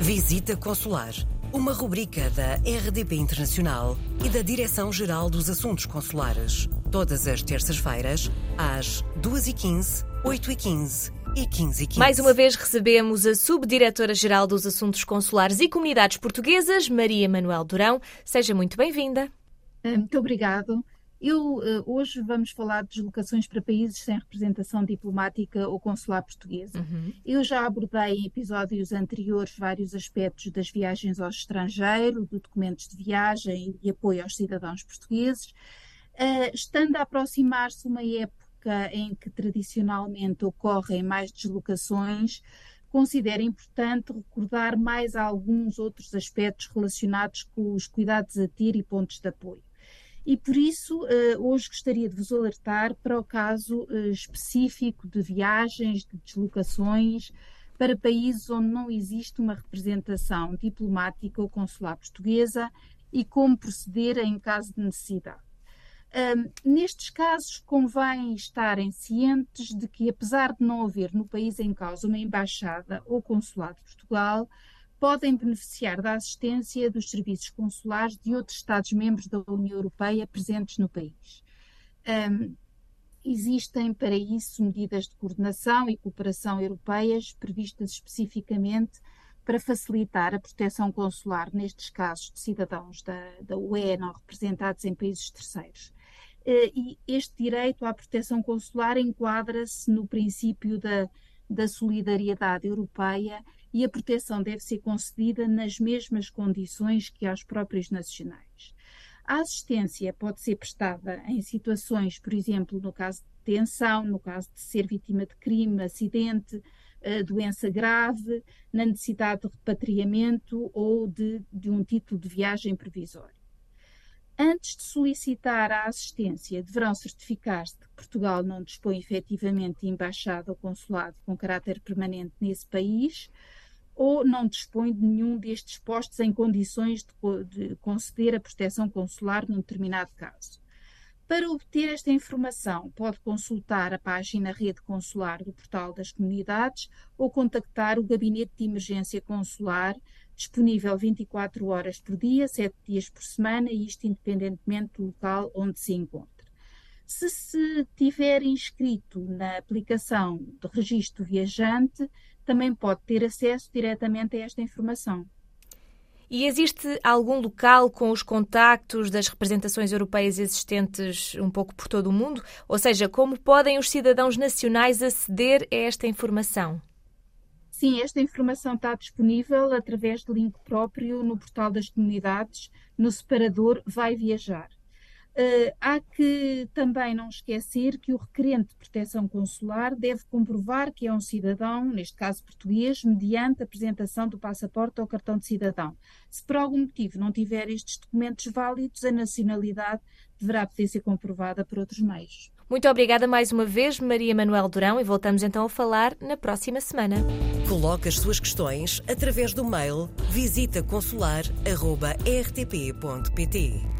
Visita Consular, uma rubrica da RDP Internacional e da Direção-Geral dos Assuntos Consulares. Todas as terças-feiras, às 2h15, 8h15 e 15 h 15 Mais uma vez recebemos a Subdiretora-Geral dos Assuntos Consulares e Comunidades Portuguesas, Maria Manuel Durão. Seja muito bem-vinda. Muito obrigado. Eu, eh, hoje vamos falar de deslocações para países sem representação diplomática ou consular portuguesa. Uhum. Eu já abordei em episódios anteriores vários aspectos das viagens ao estrangeiro, de documentos de viagem e apoio aos cidadãos portugueses. Uh, estando a aproximar-se uma época em que tradicionalmente ocorrem mais deslocações, considero importante recordar mais alguns outros aspectos relacionados com os cuidados a ter e pontos de apoio. E por isso, eh, hoje gostaria de vos alertar para o caso eh, específico de viagens, de deslocações para países onde não existe uma representação diplomática ou consular portuguesa e como proceder em caso de necessidade. Um, nestes casos, convém estarem cientes de que, apesar de não haver no país em causa uma embaixada ou consulado de Portugal, podem beneficiar da assistência dos serviços consulares de outros Estados-membros da União Europeia presentes no país. Um, existem para isso medidas de coordenação e cooperação europeias previstas especificamente para facilitar a proteção consular nestes casos de cidadãos da, da UE não representados em países terceiros. Uh, e este direito à proteção consular enquadra-se no princípio da, da solidariedade europeia e a proteção deve ser concedida nas mesmas condições que aos próprios nacionais. A assistência pode ser prestada em situações, por exemplo, no caso de detenção, no caso de ser vítima de crime, acidente, eh, doença grave, na necessidade de repatriamento ou de, de um título de viagem provisório. Antes de solicitar a assistência, deverão certificar-se de que Portugal não dispõe efetivamente de embaixada ou consulado com caráter permanente nesse país, ou não dispõe de nenhum destes postos em condições de, de conceder a proteção consular num determinado caso. Para obter esta informação, pode consultar a página Rede Consular do Portal das Comunidades ou contactar o Gabinete de Emergência Consular, disponível 24 horas por dia, 7 dias por semana, e isto independentemente do local onde se encontra. Se se tiver inscrito na aplicação de registro viajante, também pode ter acesso diretamente a esta informação. E existe algum local com os contactos das representações europeias existentes um pouco por todo o mundo? Ou seja, como podem os cidadãos nacionais aceder a esta informação? Sim, esta informação está disponível através do link próprio no portal das comunidades, no separador Vai Viajar. Uh, há que também não esquecer que o requerente de proteção consular deve comprovar que é um cidadão, neste caso português, mediante a apresentação do passaporte ou cartão de cidadão. Se por algum motivo não tiver estes documentos válidos, a nacionalidade deverá poder ser comprovada por outros meios. Muito obrigada mais uma vez, Maria Manuel Durão, e voltamos então a falar na próxima semana. Coloque as suas questões através do mail visitaconsular.rtp.pt.